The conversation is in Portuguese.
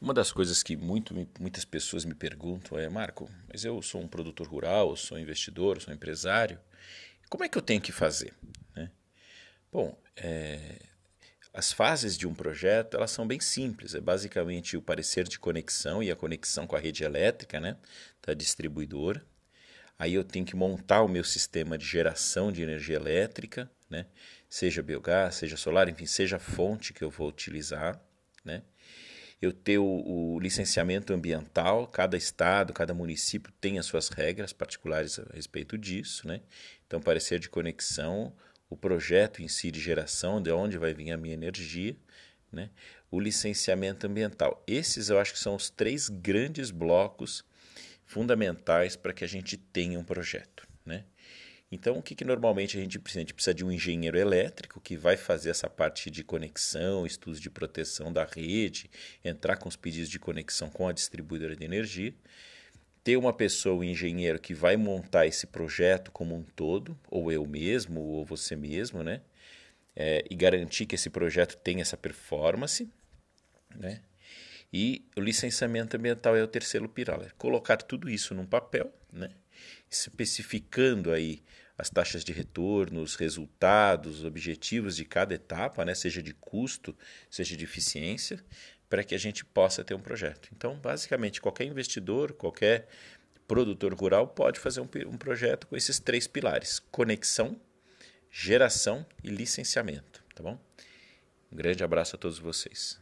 Uma das coisas que muito, muitas pessoas me perguntam é, Marco, mas eu sou um produtor rural, sou investidor, sou empresário, como é que eu tenho que fazer? Né? Bom, é, as fases de um projeto elas são bem simples. É basicamente o parecer de conexão e a conexão com a rede elétrica né, da distribuidora. Aí eu tenho que montar o meu sistema de geração de energia elétrica, né, seja biogás, seja solar, enfim, seja a fonte que eu vou utilizar. Né eu ter o, o, licenciamento ambiental, cada estado, cada município tem as suas regras particulares a respeito disso, né? Então, parecer de conexão, o projeto em si de geração, de onde vai vir a minha energia, né? O licenciamento ambiental. Esses eu acho que são os três grandes blocos fundamentais para que a gente tenha um projeto, né? Então, o que, que normalmente a gente precisa? A gente precisa de um engenheiro elétrico que vai fazer essa parte de conexão, estudos de proteção da rede, entrar com os pedidos de conexão com a distribuidora de energia. Ter uma pessoa, um engenheiro, que vai montar esse projeto como um todo, ou eu mesmo, ou você mesmo, né? É, e garantir que esse projeto tenha essa performance, né? E o licenciamento ambiental é o terceiro pilar. É colocar tudo isso num papel, né? especificando aí as taxas de retorno, os resultados, os objetivos de cada etapa, né? seja de custo, seja de eficiência, para que a gente possa ter um projeto. Então, basicamente, qualquer investidor, qualquer produtor rural pode fazer um, um projeto com esses três pilares: conexão, geração e licenciamento. Tá bom? Um grande abraço a todos vocês.